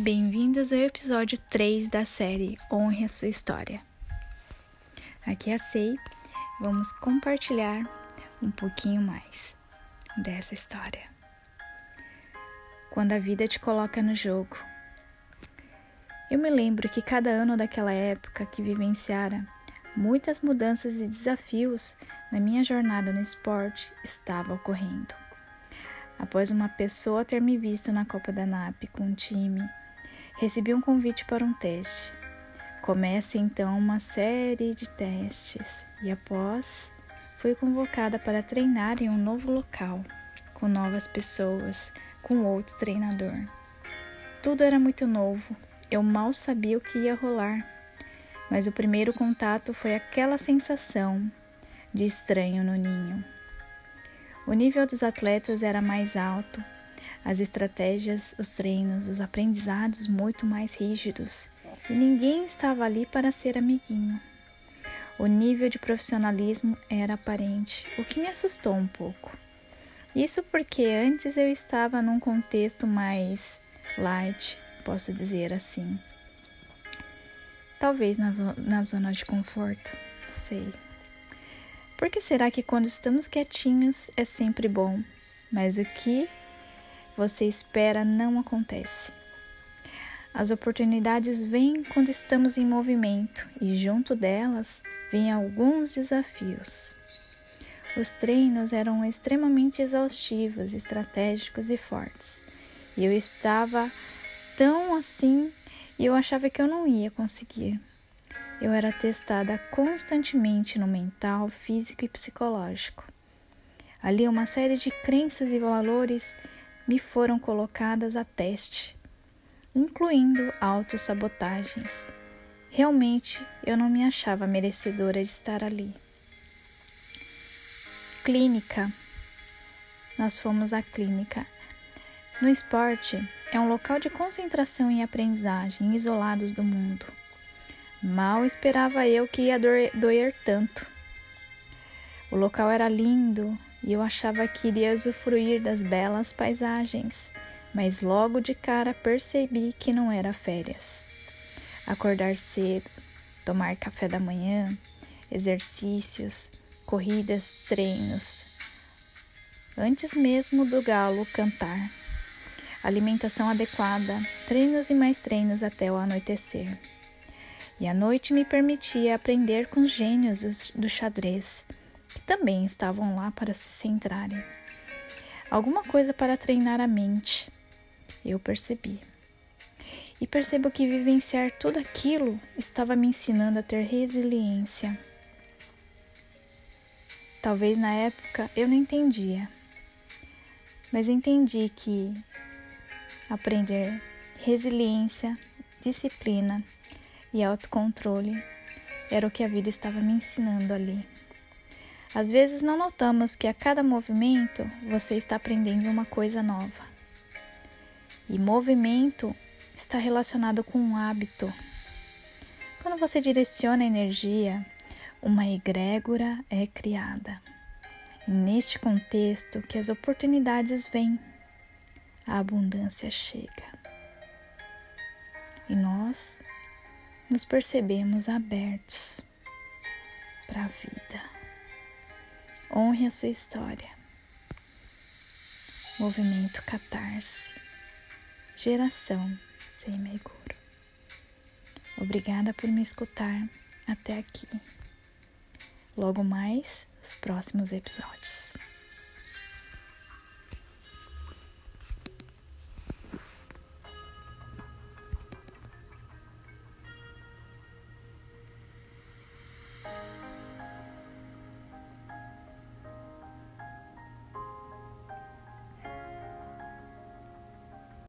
Bem-vindos ao episódio 3 da série Honre a Sua História. Aqui é a Sei, vamos compartilhar um pouquinho mais dessa história. Quando a vida te coloca no jogo. Eu me lembro que cada ano daquela época que vivenciara muitas mudanças e desafios na minha jornada no esporte estava ocorrendo. Após uma pessoa ter me visto na Copa da NAP com um time recebi um convite para um teste. Começa então uma série de testes e após fui convocada para treinar em um novo local, com novas pessoas, com outro treinador. Tudo era muito novo, eu mal sabia o que ia rolar, mas o primeiro contato foi aquela sensação de estranho no ninho. O nível dos atletas era mais alto as estratégias, os treinos, os aprendizados muito mais rígidos e ninguém estava ali para ser amiguinho. O nível de profissionalismo era aparente, o que me assustou um pouco. Isso porque antes eu estava num contexto mais light, posso dizer assim. Talvez na, na zona de conforto, sei. Por que será que quando estamos quietinhos é sempre bom, mas o que você espera não acontece. As oportunidades vêm quando estamos em movimento e junto delas vêm alguns desafios. Os treinos eram extremamente exaustivos, estratégicos e fortes. E eu estava tão assim e eu achava que eu não ia conseguir. Eu era testada constantemente no mental, físico e psicológico. Ali uma série de crenças e valores me foram colocadas a teste, incluindo autossabotagens. Realmente eu não me achava merecedora de estar ali. Clínica. Nós fomos à clínica. No esporte, é um local de concentração e aprendizagem, isolados do mundo. Mal esperava eu que ia doer tanto. O local era lindo, e eu achava que iria usufruir das belas paisagens, mas logo de cara percebi que não era férias. Acordar cedo, tomar café da manhã, exercícios, corridas, treinos. Antes mesmo do galo cantar. Alimentação adequada, treinos e mais treinos até o anoitecer. E a noite me permitia aprender com os gênios do xadrez que também estavam lá para se centrarem. Alguma coisa para treinar a mente, eu percebi. E percebo que vivenciar tudo aquilo estava me ensinando a ter resiliência. Talvez na época eu não entendia, mas entendi que aprender resiliência, disciplina e autocontrole era o que a vida estava me ensinando ali. Às vezes não notamos que a cada movimento você está aprendendo uma coisa nova. E movimento está relacionado com um hábito. Quando você direciona a energia, uma egrégora é criada. E neste contexto que as oportunidades vêm, a abundância chega. E nós nos percebemos abertos para a vida. Honre a sua história. Movimento Catarse. Geração sem Meguro. Obrigada por me escutar até aqui. Logo mais, os próximos episódios.